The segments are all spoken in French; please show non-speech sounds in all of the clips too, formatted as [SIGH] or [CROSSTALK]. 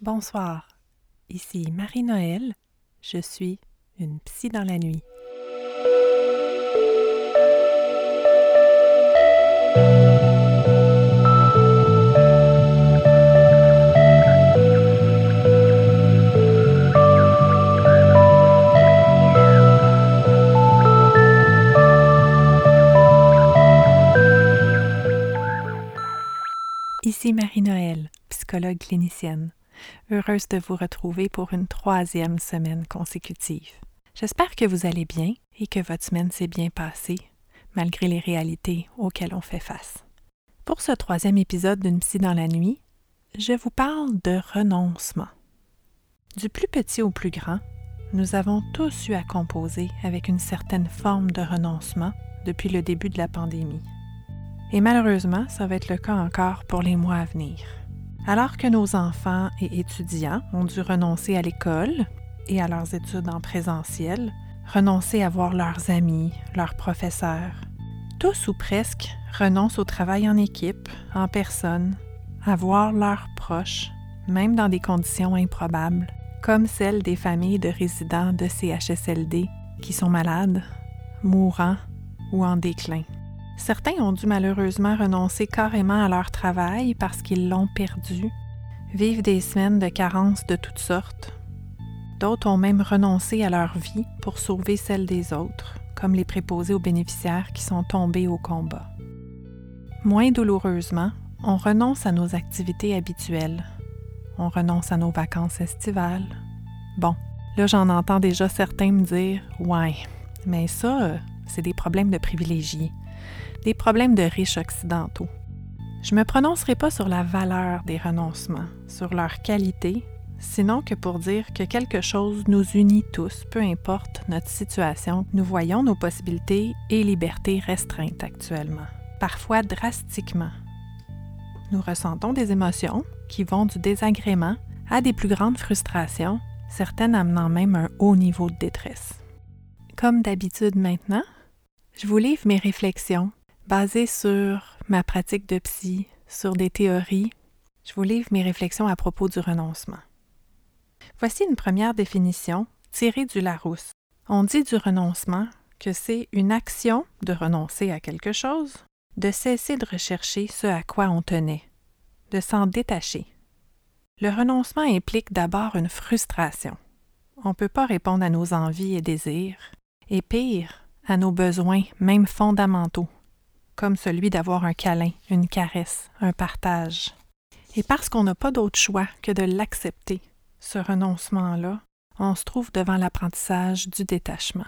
Bonsoir, ici Marie-Noël, je suis une psy dans la nuit. Ici Marie-Noël, psychologue clinicienne. Heureuse de vous retrouver pour une troisième semaine consécutive. J'espère que vous allez bien et que votre semaine s'est bien passée, malgré les réalités auxquelles on fait face. Pour ce troisième épisode d'une psy dans la nuit, je vous parle de renoncement. Du plus petit au plus grand, nous avons tous eu à composer avec une certaine forme de renoncement depuis le début de la pandémie. Et malheureusement, ça va être le cas encore pour les mois à venir. Alors que nos enfants et étudiants ont dû renoncer à l'école et à leurs études en présentiel, renoncer à voir leurs amis, leurs professeurs, tous ou presque renoncent au travail en équipe, en personne, à voir leurs proches, même dans des conditions improbables, comme celles des familles de résidents de CHSLD qui sont malades, mourants ou en déclin. Certains ont dû malheureusement renoncer carrément à leur travail parce qu'ils l'ont perdu, vivent des semaines de carence de toutes sortes. D'autres ont même renoncé à leur vie pour sauver celle des autres, comme les préposés aux bénéficiaires qui sont tombés au combat. Moins douloureusement, on renonce à nos activités habituelles. On renonce à nos vacances estivales. Bon, là j'en entends déjà certains me dire Ouais, mais ça, c'est des problèmes de privilégiés des problèmes de riches occidentaux. Je ne me prononcerai pas sur la valeur des renoncements, sur leur qualité, sinon que pour dire que quelque chose nous unit tous, peu importe notre situation, nous voyons nos possibilités et libertés restreintes actuellement, parfois drastiquement. Nous ressentons des émotions qui vont du désagrément à des plus grandes frustrations, certaines amenant même un haut niveau de détresse. Comme d'habitude maintenant, je vous livre mes réflexions basé sur ma pratique de psy, sur des théories, je vous livre mes réflexions à propos du renoncement. Voici une première définition tirée du Larousse. On dit du renoncement que c'est une action de renoncer à quelque chose, de cesser de rechercher ce à quoi on tenait, de s'en détacher. Le renoncement implique d'abord une frustration. On ne peut pas répondre à nos envies et désirs, et pire, à nos besoins, même fondamentaux, comme celui d'avoir un câlin, une caresse, un partage. Et parce qu'on n'a pas d'autre choix que de l'accepter, ce renoncement-là, on se trouve devant l'apprentissage du détachement.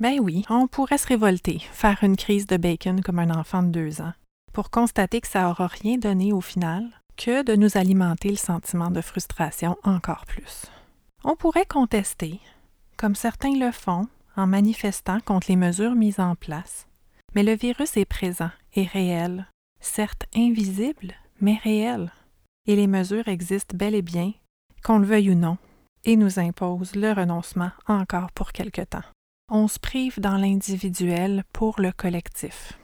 Ben oui, on pourrait se révolter, faire une crise de bacon comme un enfant de deux ans, pour constater que ça n'aura rien donné au final que de nous alimenter le sentiment de frustration encore plus. On pourrait contester, comme certains le font, en manifestant contre les mesures mises en place, mais le virus est présent et réel, certes invisible, mais réel. Et les mesures existent bel et bien, qu'on le veuille ou non, et nous imposent le renoncement encore pour quelque temps. On se prive dans l'individuel pour le collectif.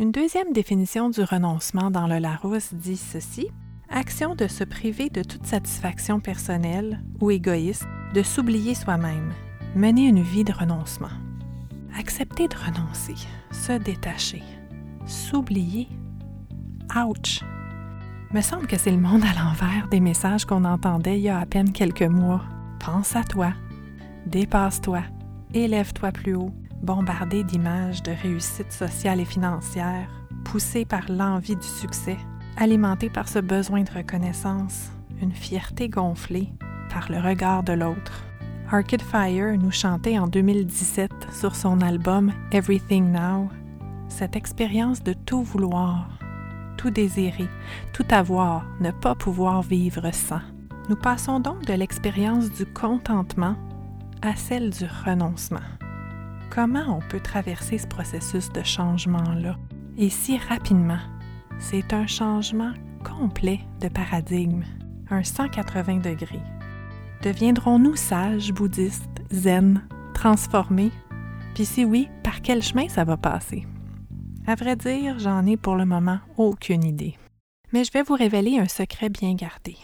Une deuxième définition du renoncement dans le Larousse dit ceci action de se priver de toute satisfaction personnelle ou égoïste, de s'oublier soi-même, mener une vie de renoncement. Accepter de renoncer, se détacher, s'oublier. Ouch! Me semble que c'est le monde à l'envers des messages qu'on entendait il y a à peine quelques mois. Pense à toi, dépasse-toi, élève-toi plus haut, bombardé d'images de réussite sociale et financière, poussé par l'envie du succès, alimenté par ce besoin de reconnaissance, une fierté gonflée par le regard de l'autre. Arcade Fire nous chantait en 2017 sur son album Everything Now cette expérience de tout vouloir, tout désirer, tout avoir, ne pas pouvoir vivre sans. Nous passons donc de l'expérience du contentement à celle du renoncement. Comment on peut traverser ce processus de changement-là? Et si rapidement? C'est un changement complet de paradigme, un 180 degrés. Deviendrons-nous sages, bouddhistes, zen, transformés? Puis si oui, par quel chemin ça va passer? À vrai dire, j'en ai pour le moment aucune idée. Mais je vais vous révéler un secret bien gardé.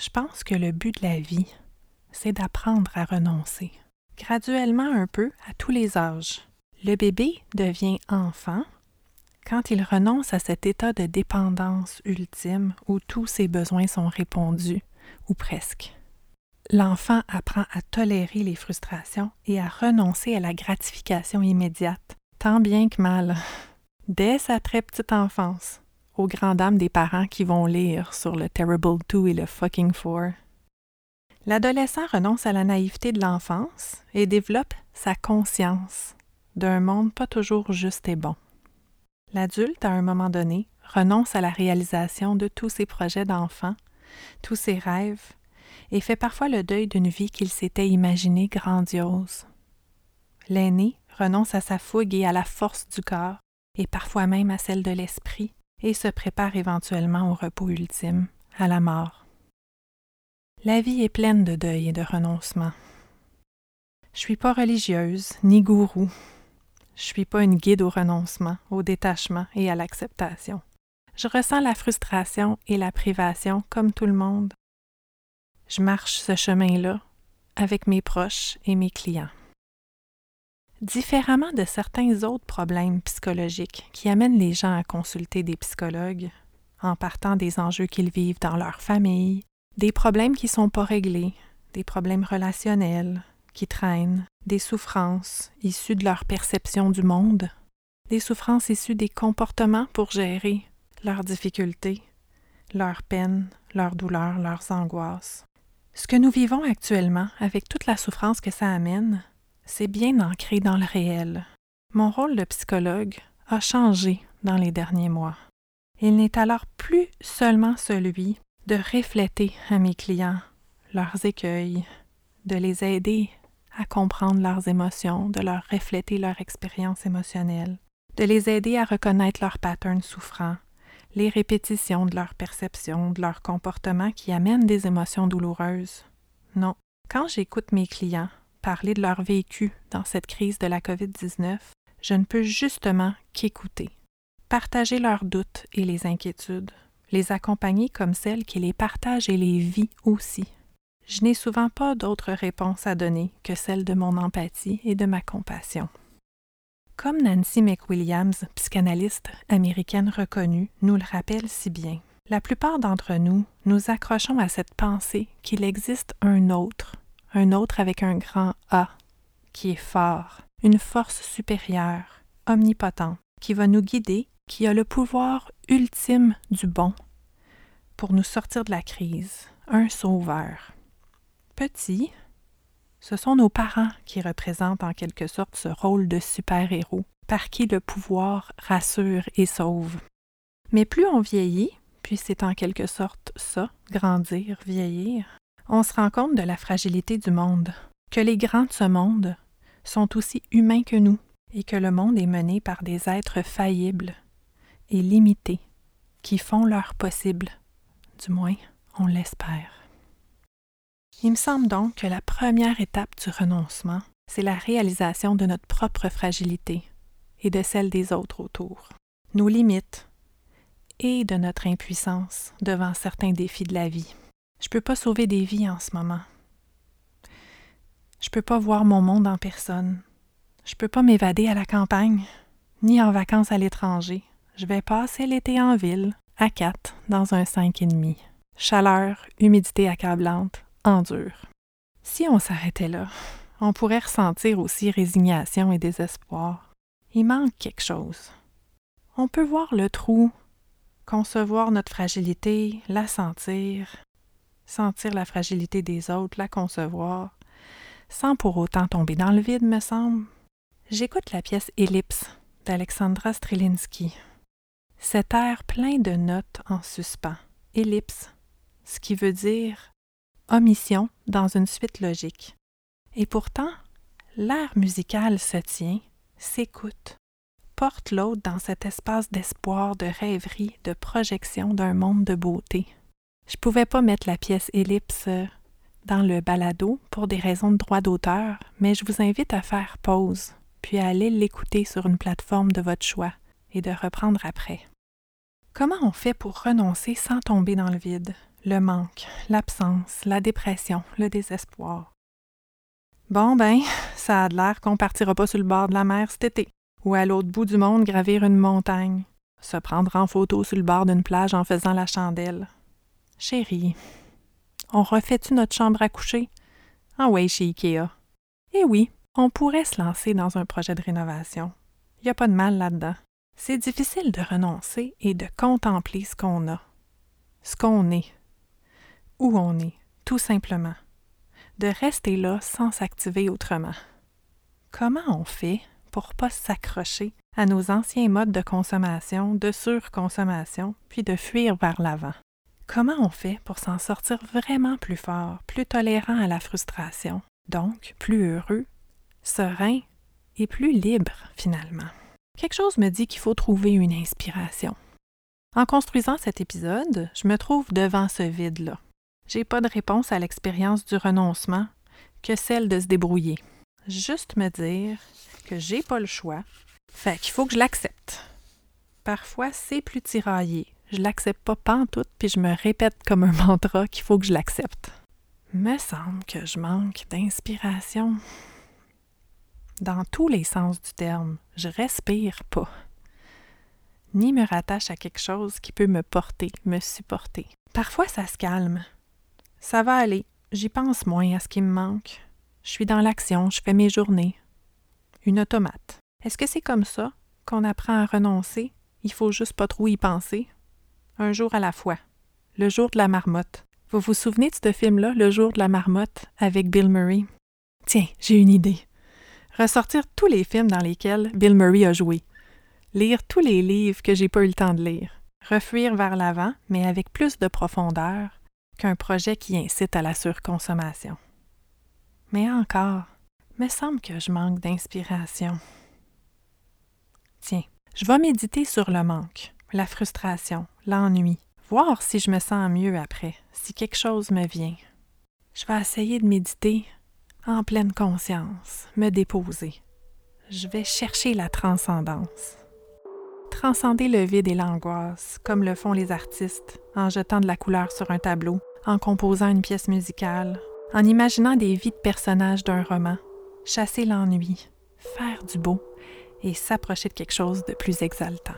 je pense que le but de la vie, c'est d'apprendre à renoncer, graduellement un peu à tous les âges. Le bébé devient enfant quand il renonce à cet état de dépendance ultime où tous ses besoins sont répondus, ou presque. L'enfant apprend à tolérer les frustrations et à renoncer à la gratification immédiate, tant bien que mal, [LAUGHS] dès sa très petite enfance, aux grandes dames des parents qui vont lire sur le Terrible Two et le Fucking Four. L'adolescent renonce à la naïveté de l'enfance et développe sa conscience d'un monde pas toujours juste et bon. L'adulte, à un moment donné, renonce à la réalisation de tous ses projets d'enfant, tous ses rêves, et fait parfois le deuil d'une vie qu'il s'était imaginée grandiose. L'aîné renonce à sa fougue et à la force du corps, et parfois même à celle de l'esprit, et se prépare éventuellement au repos ultime, à la mort. La vie est pleine de deuil et de renoncement. Je suis pas religieuse, ni gourou, je suis pas une guide au renoncement, au détachement et à l'acceptation. Je ressens la frustration et la privation comme tout le monde. Je marche ce chemin-là avec mes proches et mes clients. Différemment de certains autres problèmes psychologiques qui amènent les gens à consulter des psychologues, en partant des enjeux qu'ils vivent dans leur famille, des problèmes qui ne sont pas réglés, des problèmes relationnels, qui traînent, des souffrances issues de leur perception du monde, des souffrances issues des comportements pour gérer leurs difficultés, leurs peines, leurs douleurs, leurs angoisses. Ce que nous vivons actuellement, avec toute la souffrance que ça amène, c'est bien ancré dans le réel. Mon rôle de psychologue a changé dans les derniers mois. Il n'est alors plus seulement celui de refléter à mes clients leurs écueils, de les aider à comprendre leurs émotions, de leur refléter leur expérience émotionnelle, de les aider à reconnaître leurs patterns souffrants, les répétitions de leur perception, de leur comportement qui amènent des émotions douloureuses. Non, quand j'écoute mes clients parler de leur vécu dans cette crise de la COVID-19, je ne peux justement qu'écouter, partager leurs doutes et les inquiétudes, les accompagner comme celles qui les partagent et les vit aussi je n'ai souvent pas d'autre réponse à donner que celle de mon empathie et de ma compassion. Comme Nancy McWilliams, psychanalyste américaine reconnue, nous le rappelle si bien, la plupart d'entre nous nous accrochons à cette pensée qu'il existe un autre, un autre avec un grand A, qui est fort, une force supérieure, omnipotente, qui va nous guider, qui a le pouvoir ultime du bon pour nous sortir de la crise, un sauveur. Petits, ce sont nos parents qui représentent en quelque sorte ce rôle de super-héros, par qui le pouvoir rassure et sauve. Mais plus on vieillit, puis c'est en quelque sorte ça, grandir, vieillir, on se rend compte de la fragilité du monde, que les grands de ce monde sont aussi humains que nous, et que le monde est mené par des êtres faillibles et limités, qui font leur possible, du moins on l'espère. Il me semble donc que la première étape du renoncement, c'est la réalisation de notre propre fragilité et de celle des autres autour, nos limites et de notre impuissance devant certains défis de la vie. Je ne peux pas sauver des vies en ce moment. Je ne peux pas voir mon monde en personne. Je ne peux pas m'évader à la campagne, ni en vacances à l'étranger. Je vais passer l'été en ville, à quatre, dans un cinq et demi. Chaleur, humidité accablante, endure. Si on s'arrêtait là, on pourrait ressentir aussi résignation et désespoir. Il manque quelque chose. On peut voir le trou, concevoir notre fragilité, la sentir, sentir la fragilité des autres, la concevoir, sans pour autant tomber dans le vide, me semble. J'écoute la pièce Ellipse d'Alexandra Strelinsky. Cet air plein de notes en suspens, ellipse, ce qui veut dire omission dans une suite logique. Et pourtant, l'air musical se tient, s'écoute, porte l'autre dans cet espace d'espoir, de rêverie, de projection d'un monde de beauté. Je pouvais pas mettre la pièce ellipse dans le balado pour des raisons de droit d'auteur, mais je vous invite à faire pause, puis à aller l'écouter sur une plateforme de votre choix et de reprendre après. Comment on fait pour renoncer sans tomber dans le vide? Le manque, l'absence, la dépression, le désespoir. Bon ben, [LAUGHS] ça a l'air qu'on partira pas sur le bord de la mer cet été, ou à l'autre bout du monde gravir une montagne, se prendre en photo sur le bord d'une plage en faisant la chandelle. Chérie, on refait-tu notre chambre à coucher? Ah ouais, chez Ikea. Eh oui, on pourrait se lancer dans un projet de rénovation. Il n'y a pas de mal là-dedans. C'est difficile de renoncer et de contempler ce qu'on a, ce qu'on est, où on est, tout simplement. De rester là sans s'activer autrement. Comment on fait pour pas s'accrocher à nos anciens modes de consommation, de surconsommation, puis de fuir vers l'avant? Comment on fait pour s'en sortir vraiment plus fort, plus tolérant à la frustration, donc plus heureux, serein et plus libre finalement? Quelque chose me dit qu'il faut trouver une inspiration. En construisant cet épisode, je me trouve devant ce vide-là. J'ai pas de réponse à l'expérience du renoncement que celle de se débrouiller. Juste me dire que j'ai pas le choix, fait qu'il faut que je l'accepte. Parfois, c'est plus tiraillé. Je l'accepte pas pantoute, puis je me répète comme un mantra qu'il faut que je l'accepte. Me semble que je manque d'inspiration dans tous les sens du terme. Je respire pas. Ni me rattache à quelque chose qui peut me porter, me supporter. Parfois, ça se calme. Ça va aller. J'y pense moins à ce qui me manque. Je suis dans l'action, je fais mes journées. Une automate. Est-ce que c'est comme ça qu'on apprend à renoncer? Il faut juste pas trop y penser. Un jour à la fois. Le jour de la marmotte. Vous vous souvenez de ce film-là, Le jour de la marmotte, avec Bill Murray? Tiens, j'ai une idée ressortir tous les films dans lesquels Bill Murray a joué, lire tous les livres que j'ai pas eu le temps de lire, refuir vers l'avant, mais avec plus de profondeur qu'un projet qui incite à la surconsommation. Mais encore, me semble que je manque d'inspiration. Tiens, je vais méditer sur le manque, la frustration, l'ennui, voir si je me sens mieux après, si quelque chose me vient. Je vais essayer de méditer en pleine conscience, me déposer. Je vais chercher la transcendance. Transcender le vide et l'angoisse, comme le font les artistes, en jetant de la couleur sur un tableau, en composant une pièce musicale, en imaginant des vies de personnages d'un roman, chasser l'ennui, faire du beau et s'approcher de quelque chose de plus exaltant.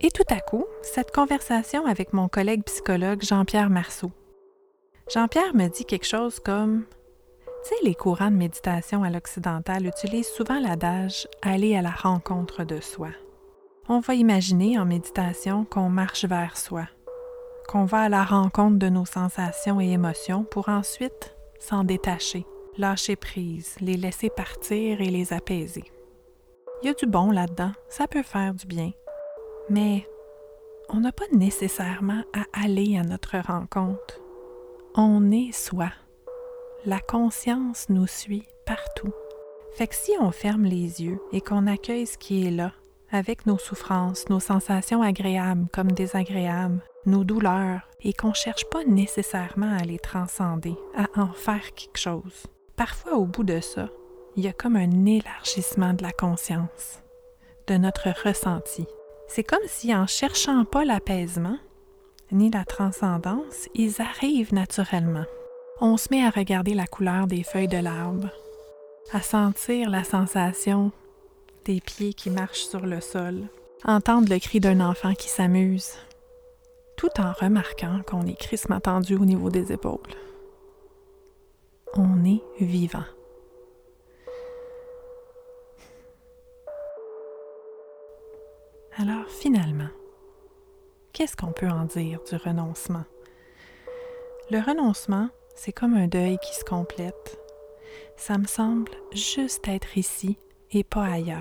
Et tout à coup, cette conversation avec mon collègue psychologue Jean-Pierre Marceau. Jean-Pierre me dit quelque chose comme tu sais, les courants de méditation à l'occidental utilisent souvent l'adage aller à la rencontre de soi. On va imaginer en méditation qu'on marche vers soi, qu'on va à la rencontre de nos sensations et émotions pour ensuite s'en détacher, lâcher prise, les laisser partir et les apaiser. Il y a du bon là-dedans, ça peut faire du bien. Mais on n'a pas nécessairement à aller à notre rencontre. On est soi la conscience nous suit partout. Fait que si on ferme les yeux et qu'on accueille ce qui est là, avec nos souffrances, nos sensations agréables comme désagréables, nos douleurs, et qu'on ne cherche pas nécessairement à les transcender, à en faire quelque chose. Parfois, au bout de ça, il y a comme un élargissement de la conscience, de notre ressenti. C'est comme si en cherchant pas l'apaisement, ni la transcendance, ils arrivent naturellement on se met à regarder la couleur des feuilles de l'arbre, à sentir la sensation des pieds qui marchent sur le sol, entendre le cri d'un enfant qui s'amuse, tout en remarquant qu'on est crissement au niveau des épaules. On est vivant. Alors finalement, qu'est-ce qu'on peut en dire du renoncement? Le renoncement, c'est comme un deuil qui se complète. Ça me semble juste être ici et pas ailleurs.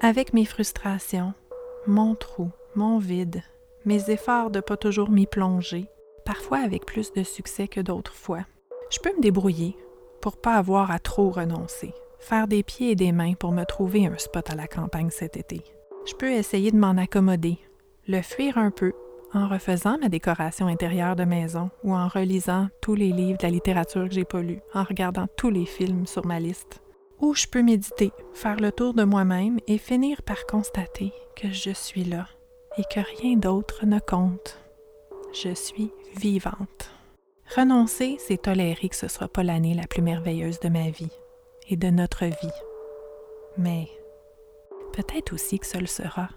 Avec mes frustrations, mon trou, mon vide, mes efforts de pas toujours m'y plonger, parfois avec plus de succès que d'autres fois. Je peux me débrouiller pour pas avoir à trop renoncer, faire des pieds et des mains pour me trouver un spot à la campagne cet été. Je peux essayer de m'en accommoder, le fuir un peu en refaisant ma décoration intérieure de maison ou en relisant tous les livres de la littérature que j'ai pas lus, en regardant tous les films sur ma liste. Ou je peux méditer, faire le tour de moi-même et finir par constater que je suis là et que rien d'autre ne compte. Je suis vivante. Renoncer, c'est tolérer que ce ne soit pas l'année la plus merveilleuse de ma vie et de notre vie. Mais peut-être aussi que ce le sera.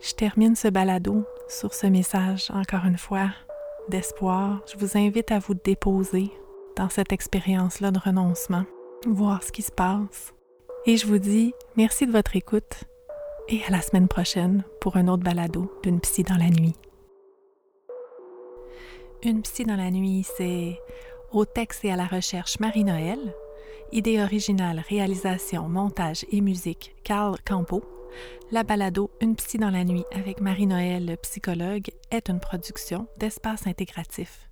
Je termine ce balado sur ce message, encore une fois, d'espoir. Je vous invite à vous déposer dans cette expérience-là de renoncement, voir ce qui se passe. Et je vous dis merci de votre écoute et à la semaine prochaine pour un autre balado d'une psy dans la nuit. Une psy dans la nuit, c'est au texte et à la recherche Marie-Noël, idée originale, réalisation, montage et musique Carl Campo. La balado Une psy dans la nuit avec Marie-Noël, psychologue, est une production d'Espace Intégratif.